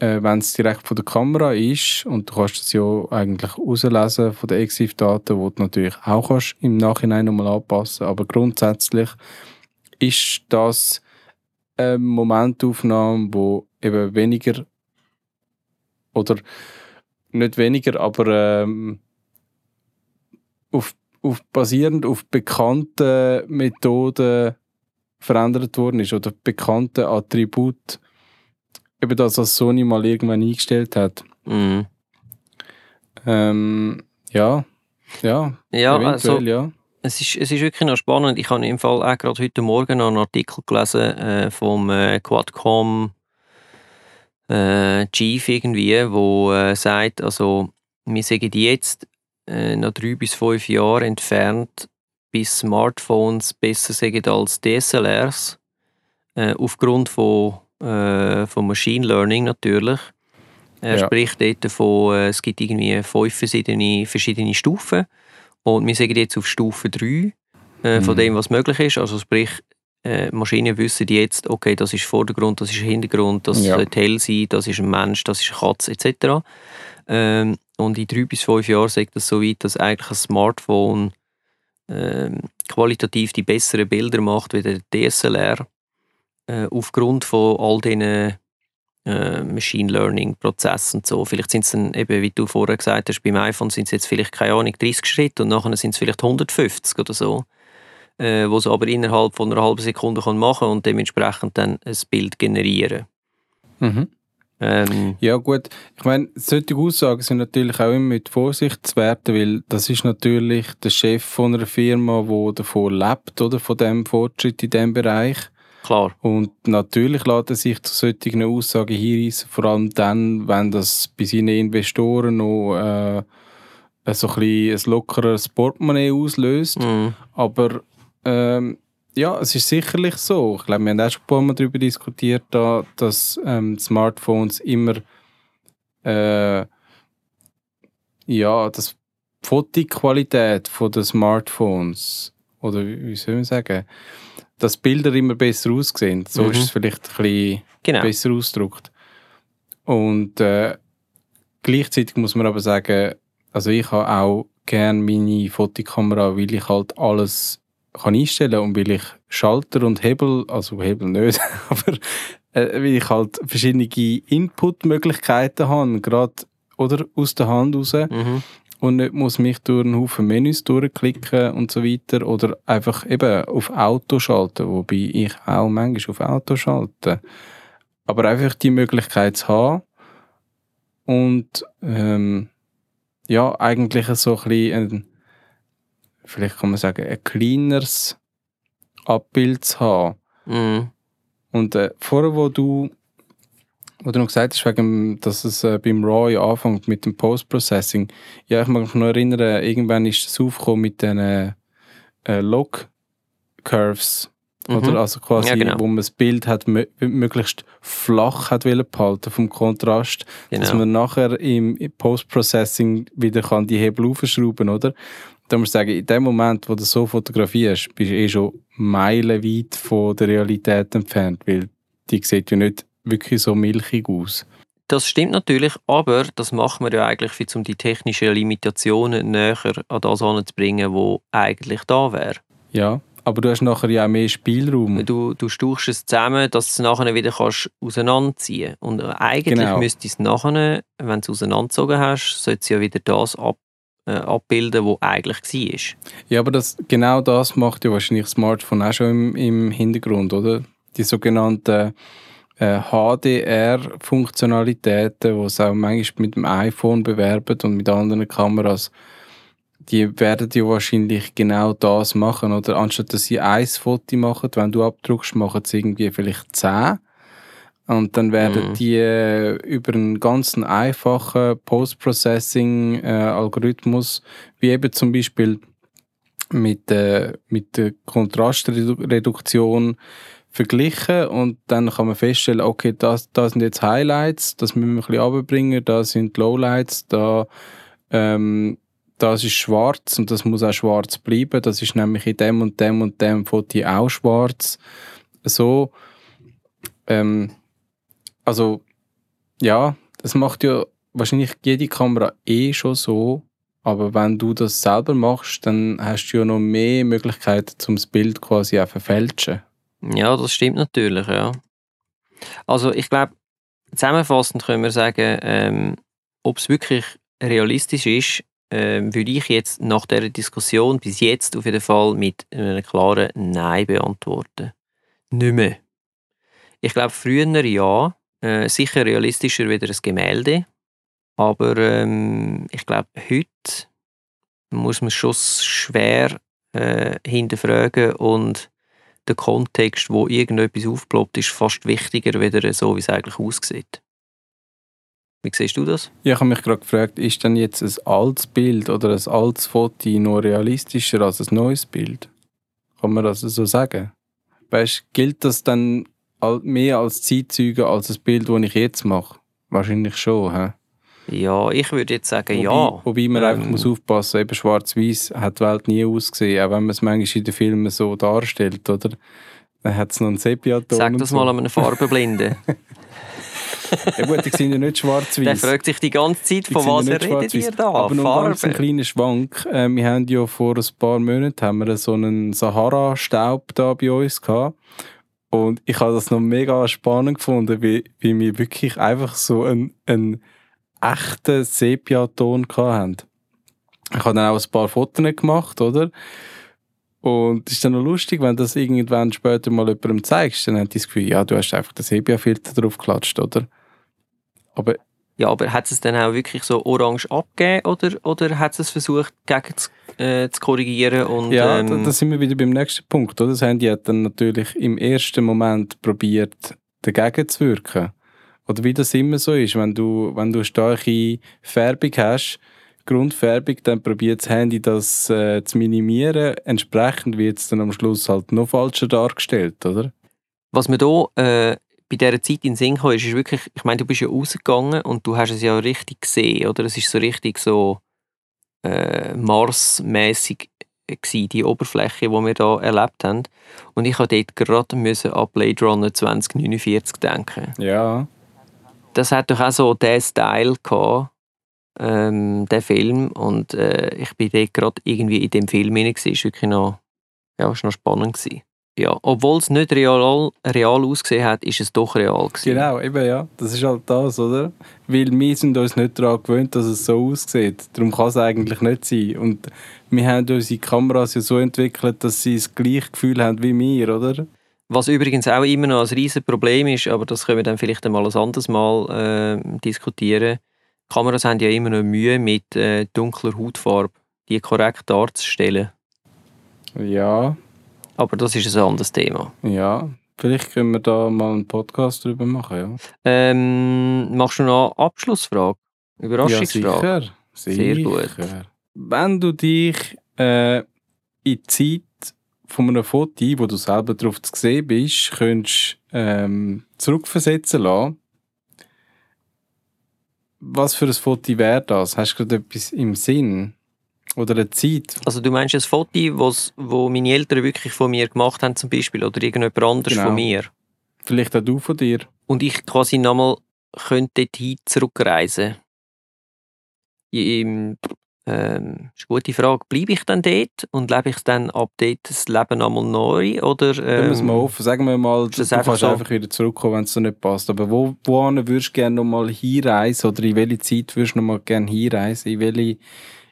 äh, wenn es direkt von der Kamera ist und du kannst es ja eigentlich rauslesen von den EXIF-Daten, die du natürlich auch kannst im Nachhinein nochmal anpassen aber grundsätzlich ist das eine Momentaufnahme, wo eben weniger oder nicht weniger, aber ähm, auf, auf, basierend auf bekannten Methoden verändert worden ist oder bekannte Attribute eben das, was Sony mal irgendwann eingestellt hat. Mhm. Ähm, ja, ja, Ja, eventuell, also ja. Es ist, es ist wirklich noch spannend. Ich habe im Fall auch gerade heute Morgen noch einen Artikel gelesen äh, vom äh, Quadcom äh, Chief irgendwie, wo äh, sagt, also wir sind jetzt äh, noch drei bis fünf Jahre entfernt, bis Smartphones besser sind als DSLRs, äh, aufgrund von, äh, von Machine Learning natürlich. Er Ja. spricht dort davon, äh, es gibt irgendwie fünf verschiedene, verschiedene Stufen und wir sind jetzt auf Stufe 3 äh, von Mhm. dem, was möglich ist. Also sprich, äh, Maschinen wissen jetzt, okay, das ist Vordergrund, das ist Hintergrund, das Ja. sollte hell sein, das ist ein Mensch, das ist eine Katze etc. Ähm, und in drei bis fünf Jahren sagt das so weit, dass eigentlich ein Smartphone ähm, qualitativ die besseren Bilder macht wie der DSLR äh, aufgrund von all diesen äh, Machine Learning Prozessen und so. Vielleicht sind es dann eben, wie du vorher gesagt hast, beim iPhone sind es jetzt vielleicht, keine Ahnung, 30 Schritte und nachher sind es vielleicht 150 oder so, äh, wo sie aber innerhalb von einer halben Sekunde kann machen und dementsprechend dann ein Bild generieren. Mhm. Ähm, Ja gut, ich meine, solche Aussagen sind natürlich auch immer mit Vorsicht zu werten, weil das ist natürlich der Chef von einer Firma, wo davon lebt, oder, von dem Fortschritt in diesem Bereich. Klar. Und natürlich lässt er sich zu solchen Aussagen hinreissen, vor allem dann, wenn das bei seinen Investoren noch äh, so ein, bisschen ein lockeres Portemonnaie auslöst. Mhm. Aber ähm, ja, es ist sicherlich so. Ich glaube, wir haben auch schon ein paar Mal darüber diskutiert, da, dass ähm, Smartphones immer äh, ja, das die Fotoqualität der Smartphones oder wie soll man sagen, dass Bilder immer besser aussehen. So Mhm. ist es vielleicht ein bisschen Genau. besser ausgedrückt. Und äh, gleichzeitig muss man aber sagen, also ich habe auch gerne meine Fotokamera, weil ich halt alles kann einstellen und weil ich Schalter und Hebel, also Hebel nicht, aber äh, weil ich halt verschiedene Input-Möglichkeiten habe, gerade oder aus der Hand raus Mhm. Und nicht muss mich durch einen Haufen Menüs durchklicken und so weiter oder einfach eben auf Auto schalten, wobei ich auch manchmal auf Auto schalte. Aber einfach die Möglichkeit zu haben, und ähm, ja, eigentlich so ein bisschen, ein, vielleicht kann man sagen, ein kleineres Abbild zu haben. Mhm. Und äh, vorher, wo du, wo du noch gesagt hast, wegen, dass es äh, beim RAW anfängt mit dem Post-Processing, ja, ich mag mich noch erinnern, irgendwann ist es aufgekommen mit den äh, Log-Curves, Mhm. oder? Also quasi, Ja, genau. wo man das Bild hat, mö möglichst flach hat behalten vom Kontrast, dass Genau. man nachher im im Post-Processing wieder kann die Hebel aufschrauben oder? Da muss ich sagen, in dem Moment, wo du so fotografierst, bist du eh schon meilenweit von der Realität entfernt, weil die sieht ja nicht wirklich so milchig aus. Das stimmt natürlich, aber das macht man ja eigentlich, um die technischen Limitationen näher an das heranzubringen, wo eigentlich da wäre. Ja, aber du hast nachher ja auch mehr Spielraum. Du, du stauchst es zusammen, dass du es nachher wieder kannst auseinanderziehen Und eigentlich Genau. müsste es nachher, wenn du es auseinandergezogen hast, sollte es ja wieder das ab, äh, abbilden, was eigentlich war. Ja, aber das, genau das macht ja wahrscheinlich das Smartphone auch schon im, im Hintergrund, oder? Die sogenannten äh, HDR-Funktionalitäten, die es auch manchmal mit dem iPhone bewerben und mit anderen Kameras, die werden ja wahrscheinlich genau das machen, oder? Anstatt dass sie ein Foto machen, wenn du abdruckst, machen sie irgendwie vielleicht zehn. Und dann werden Mhm. die äh, über einen ganzen einfachen Post-Processing-Algorithmus, wie eben zum Beispiel mit, äh, mit der Kontrastreduktion verglichen und dann kann man feststellen, okay, das, das sind jetzt Highlights, das müssen wir ein bisschen runterbringen, da sind Lowlights, da ähm, das ist schwarz und das muss auch schwarz bleiben, das ist nämlich in dem und dem und dem Foto auch schwarz. So, ähm, also ja, das macht ja wahrscheinlich jede Kamera eh schon so, aber wenn du das selber machst, dann hast du ja noch mehr Möglichkeiten, um das Bild quasi auch verfälschen. Ja, das stimmt natürlich, ja. Also ich glaube, zusammenfassend können wir sagen, ähm, ob es wirklich realistisch ist, ähm, würde ich jetzt nach dieser Diskussion bis jetzt auf jeden Fall mit einem klaren Nein beantworten. Nicht mehr. Ich glaube, früher ja, äh, sicher realistischer wieder ein Gemälde, aber ähm, ich glaube, heute muss man schon schwer äh, hinterfragen und der Kontext, wo irgendetwas aufploppt, ist fast wichtiger, wieder so, wie es eigentlich aussieht. Wie siehst du das? Ja, ich habe mich gerade gefragt, ist denn jetzt ein altes Bild oder ein altes Foto noch realistischer als ein neues Bild? Kann man das so sagen? Weißt, gilt das dann mehr als Zeitzeuge als das Bild, das ich jetzt mache? Wahrscheinlich schon, hä? Ja, ich würde jetzt sagen, Wobei, ja. wobei man einfach Ähm, muss aufpassen, eben schwarz-weiß hat die Welt nie ausgesehen, auch wenn man es manchmal in den Filmen so darstellt, oder? Dann hat es noch einen Sepiaton Sag das so. mal an einem Farbenblinden. Ja gut, die sind ja nicht Der schwarz-weiß. fragt sich die ganze Zeit, von was ja redet ihr da? Aber noch ganz ein Farbe. kleiner Schwank. Äh, wir haben ja vor ein paar Monaten haben wir so einen Sahara-Staub da bei uns gehabt. Und ich habe das noch mega spannend gefunden, wie, wie wir wirklich einfach so einen, einen echten Sepia-Ton hatten. Ich habe dann auch ein paar Fotos gemacht, oder? Und es ist dann noch lustig, wenn das irgendwann später mal jemandem zeigst, dann die das Gefühl, ja, du hast einfach den Sepia-Filter drauf geklatscht, oder? Aber Ja, aber hat es dann auch wirklich so orange abgegeben oder, oder hat es versucht, gegen zu, äh, zu korrigieren? Und, Ja, ähm, da, da sind wir wieder beim nächsten Punkt. Oder? Das Handy hat dann natürlich im ersten Moment probiert, dagegen zu wirken. Oder wie das immer so ist, wenn du, wenn du eine starke Färbung hast, Grundfärbung, dann probiert das Handy das äh, zu minimieren. Entsprechend wird es dann am Schluss halt noch falscher dargestellt, oder? Was mir hier äh, bei dieser Zeit in den Sinn kam, ist, ist wirklich, ich meine, du bist ja rausgegangen und du hast es ja richtig gesehen, oder? Es ist so richtig so äh, Mars-mässig gewesen, die Oberfläche, die wir da erlebt haben. Und ich musste dort gerade müssen an Blade Runner 2049 denken. Ja. Das hat doch auch so den Style gehabt, ähm, der Film. Und äh, ich bin dort gerade irgendwie in dem Film hinein. Es war wirklich noch, ja, noch spannend. Gewesen. Ja, obwohl es nicht real, real ausgesehen hat, ist es doch real. Gewesen. Genau, eben ja. Das ist halt das, oder? Weil wir sind uns nicht daran gewöhnt, dass es so aussieht. Darum kann es eigentlich nicht sein. Und wir haben unsere Kameras ja so entwickelt, dass sie das gleiche Gefühl haben wie wir, oder? Was übrigens auch immer noch ein riesen Problem ist, aber das können wir dann vielleicht einmal ein anderes Mal äh, diskutieren. Kameras haben ja immer noch Mühe mit äh, dunkler Hautfarbe, die korrekt darzustellen. Ja, Aber das ist ein anderes Thema. ja. Vielleicht können wir da mal einen Podcast drüber machen, ja. Ähm, machst du noch eine Abschlussfrage? Überraschungsfrage? Ja, sicher. Sehr sicher. gut. Wenn du dich äh, in Zeit von einem Foto, wo du selber drauf zu sehen bist, könntest ähm, zurückversetzen lassen, was für ein Foto wäre das? Hast du gerade etwas im Sinn? Oder eine Zeit? Also du meinst ein Foto, wo's, wo meine Eltern wirklich von mir gemacht haben zum Beispiel oder irgendjemand anderes Genau. von mir Vielleicht auch du von dir? und ich quasi nochmal könnte dorthin zurückreisen. Ähm, ist eine gute Frage. Bleibe ich dann dort und lebe ich dann ab dort das Leben nochmal neu oder Dann müssen wir ähm, offen. Sagen wir mal, du das kannst einfach so? einfach wieder zurückkommen, wenn es dir nicht passt. Aber wo, wohin würdest du gerne nochmal hinreisen? Oder in welche Zeit würdest du nochmal gerne hinreisen? In welche,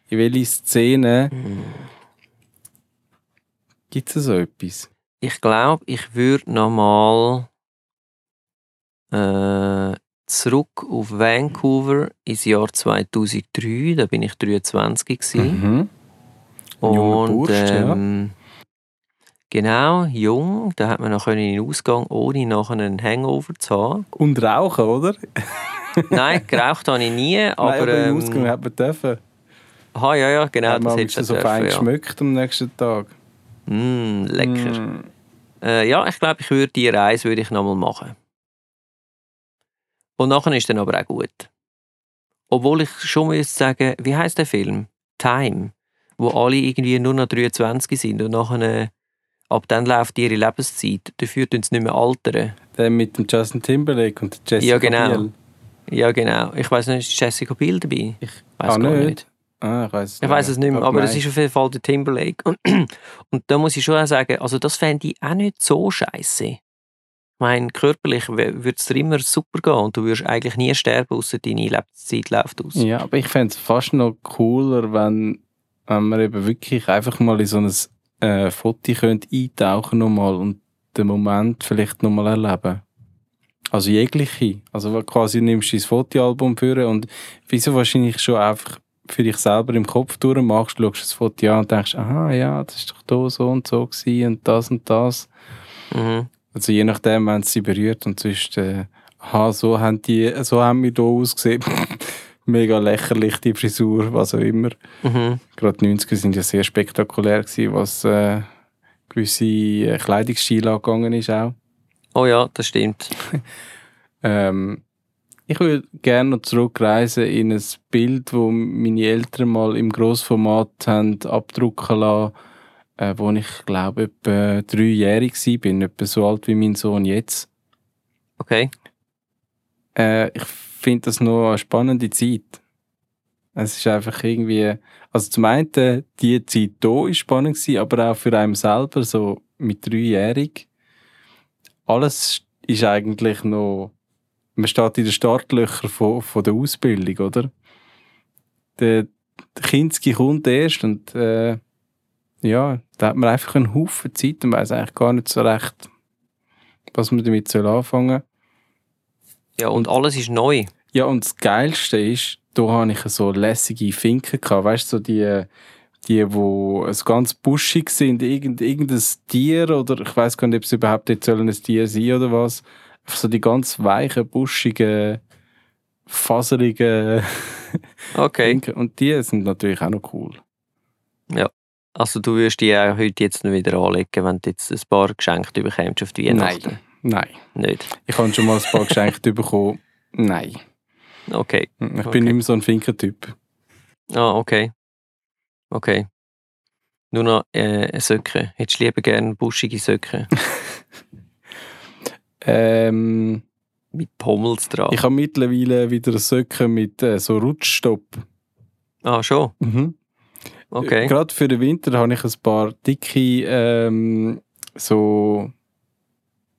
in welche Szene gibt es so etwas? ich glaube, ich würde nochmal äh, zurück auf Vancouver ins Jahr 2003. Da bin ich 23 gewesen. Mhm. Und Bursch, ja. ähm, genau, jung, da hat man noch in den Ausgang, ohne nachher einen Hangover zu haben. Und rauchen, oder? Nein, geraucht habe ich nie, aber, Nein, aber im ähm, Ausgang hat man dürfen. aha, ja, ja, genau, hat das man hättest du so dürfen, fein ja. geschmeckt am nächsten Tag. Mm, lecker. Mm. Äh, ja, ich glaube, ich würde die Reise würde ich nochmal machen. Und nachher ist dann aber auch gut. Obwohl ich schon müsste sagen, wie heißt der Film? Time, wo alle irgendwie nur noch 23 sind und nachher äh, ab dann läuft ihre Lebenszeit. Dafür tun sie nicht mehr altern. Der mit dem Justin Timberlake und Jessica Ja, genau. Biel. Ja, genau. Ich weiß nicht, ist Jessica Biel dabei? Ich weiß gar nicht. nicht. Ah, ich weiß Ich weiß es nicht mehr, aber es ist auf jeden Fall der Timberlake. Und, und da muss ich schon auch sagen, also das fände ich auch nicht so scheiße. Meine, körperlich würde es immer super gehen und du würdest eigentlich nie sterben, außer deine Lebenszeit läuft aus. Ja, aber ich fände es fast noch cooler, wenn, wenn man eben wirklich einfach mal in so ein äh, Foto könnte eintauchen nochmal und den Moment vielleicht nochmal erleben. Also jegliche. Also quasi nimmst du dein Fotoalbum für und wieso wahrscheinlich schon einfach für dich selber im Kopf durchmachst, schaust das Foto an und denkst, aha, ja, das ist doch da so und so gewesen und das und das. Mhm. Also je nachdem, wenn es sie berührt und sonst, äh, aha, so haben, die, so haben wir hier ausgesehen. Mega lächerlich, die Frisur, was auch immer. Mhm. Gerade die 90er sind ja sehr spektakulär gewesen, was äh, gewisse äh, Kleidungsstile angegangen ist auch. Oh ja, das stimmt. Ähm, ich würde gerne noch zurückreisen in ein Bild, wo meine Eltern mal im Grossformat haben abdrucken lassen, äh, wo ich glaube etwa dreijährig war, etwa so alt wie mein Sohn jetzt. Okay. Äh, ich finde das noch eine spannende Zeit. Es ist einfach irgendwie, also zum einen, die Zeit hier war spannend, gewesen, aber auch für einen selber, so mit dreijährig. Alles ist eigentlich noch, man steht in den Startlöchern von, von der Ausbildung, oder? Der, der Kinski kommt erst und äh, ja, da hat man einfach einen Haufen Zeit und weiß eigentlich gar nicht so recht, was man damit soll anfangen Ja, und alles ist neu. Ja, und das Geilste ist, da habe ich so lässige Finken gehabt. Weißt du, so die, die, wo so ganz buschig sind, irgend, irgendein Tier oder ich weiß gar nicht, ob es überhaupt jetzt sollen ein Tier sein oder was. Einfach so die ganz weichen, buschigen, faserigen Okay. Finken. Und die sind natürlich auch noch cool. Also du würdest die auch heute jetzt noch wieder anlegen, wenn du jetzt ein paar Geschenke bekommst auf die Weihnachten? Nein. Nicht? Ich habe schon mal ein paar Geschenke bekommen. Nein. Okay. Ich bin Okay. nicht mehr so ein Finkentyp. Ah, okay. Okay. Nur noch äh, Söcke. Hättest du lieber gerne buschige Söcke Ähm, mit Pommels dran? ich habe mittlerweile wieder Socken mit äh, so Rutschstopp. Ah, schon? Mhm. Okay. Gerade für den Winter habe ich ein paar dicke, ähm, so,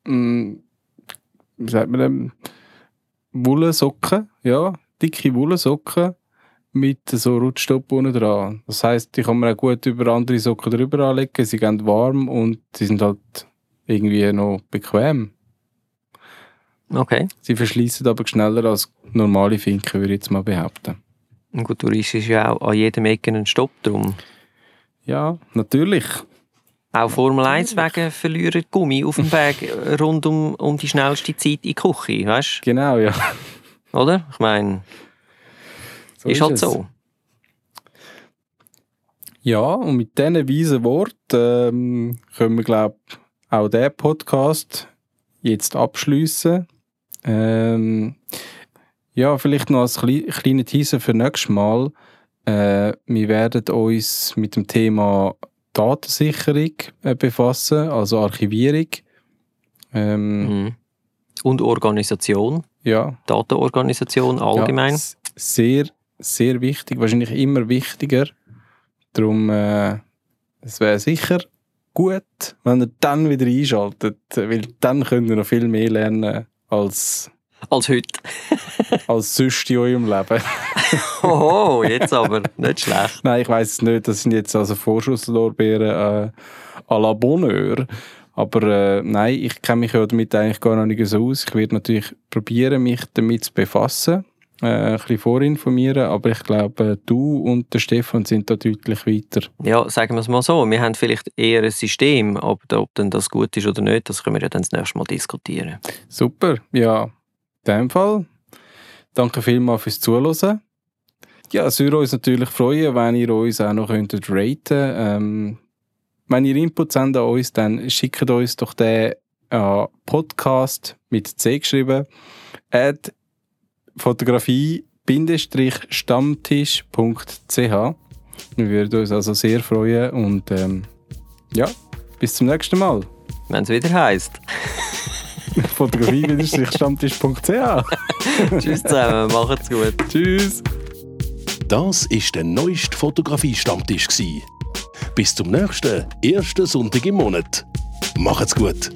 mm, wie sagt man dem? Wollsocken, ja, dicke Wollsocken mit so Rutschstopp unten dran. Das heisst, ich kann mir auch gut über andere Socken drüber anlegen, sie gehen warm und sie sind halt irgendwie noch bequem. Okay. Sie verschließen aber schneller als normale Finken, würde ich jetzt mal behaupten. Und gut, du riechst ja auch an jedem Ecken einen Stopp drum. Ja, natürlich. Auch Formel 1 wegen verlieren Gummi auf dem Weg rund um, um die schnellste Zeit in die Küche, weißt Genau, ja. Oder? Ich meine, So ist halt es. so. Ja, und mit diesen weisen Worten ähm, können wir, glaube ich, auch diesen Podcast jetzt abschliessen. Ähm, ja, vielleicht noch als klei- kleiner Teaser für nächstes Mal. Äh, wir werden uns mit dem Thema Datensicherung äh, befassen, also Archivierung. Ähm, Mhm. Und Organisation, ja, Datenorganisation allgemein. Ja, sehr, sehr wichtig, wahrscheinlich immer wichtiger. Darum, äh, es wäre sicher gut, wenn ihr dann wieder einschaltet, weil dann könnt ihr noch viel mehr lernen als, Als heute. als sonst in eurem Leben. Hoho, jetzt aber. Nicht schlecht. Nein, ich weiß es nicht, das sind jetzt also Vorschusslorbeeren äh, à la Bonheur. Aber äh, nein, ich kenne mich ja damit eigentlich gar noch nicht so aus. Ich werde natürlich probieren, mich damit zu befassen, äh, ein bisschen vorinformieren, aber ich glaube, du und der Stefan sind da deutlich weiter. Ja, sagen wir es mal so. Wir haben vielleicht eher ein System, aber ob denn das gut ist oder nicht, das können wir ja dann das nächste Mal diskutieren. Super, ja, in dem Fall. Danke vielmals fürs Zuhören. Ja, es würde uns natürlich freuen, wenn ihr uns auch noch könntet raten ähm, Wenn ihr Inputs an uns, dann schickt uns doch den an Podcast mit C geschrieben at fotografie-stammtisch.ch Wir würden uns also sehr freuen und ähm, ja, bis zum nächsten Mal. Wenn es wieder Fotografie-stammtisch.ch Tschüss zusammen, macht's gut. Tschüss! Das ist der neueste Fotografie-Stammtisch. gsi. Bis zum nächsten, ersten Sonntag im Monat. Macht's gut!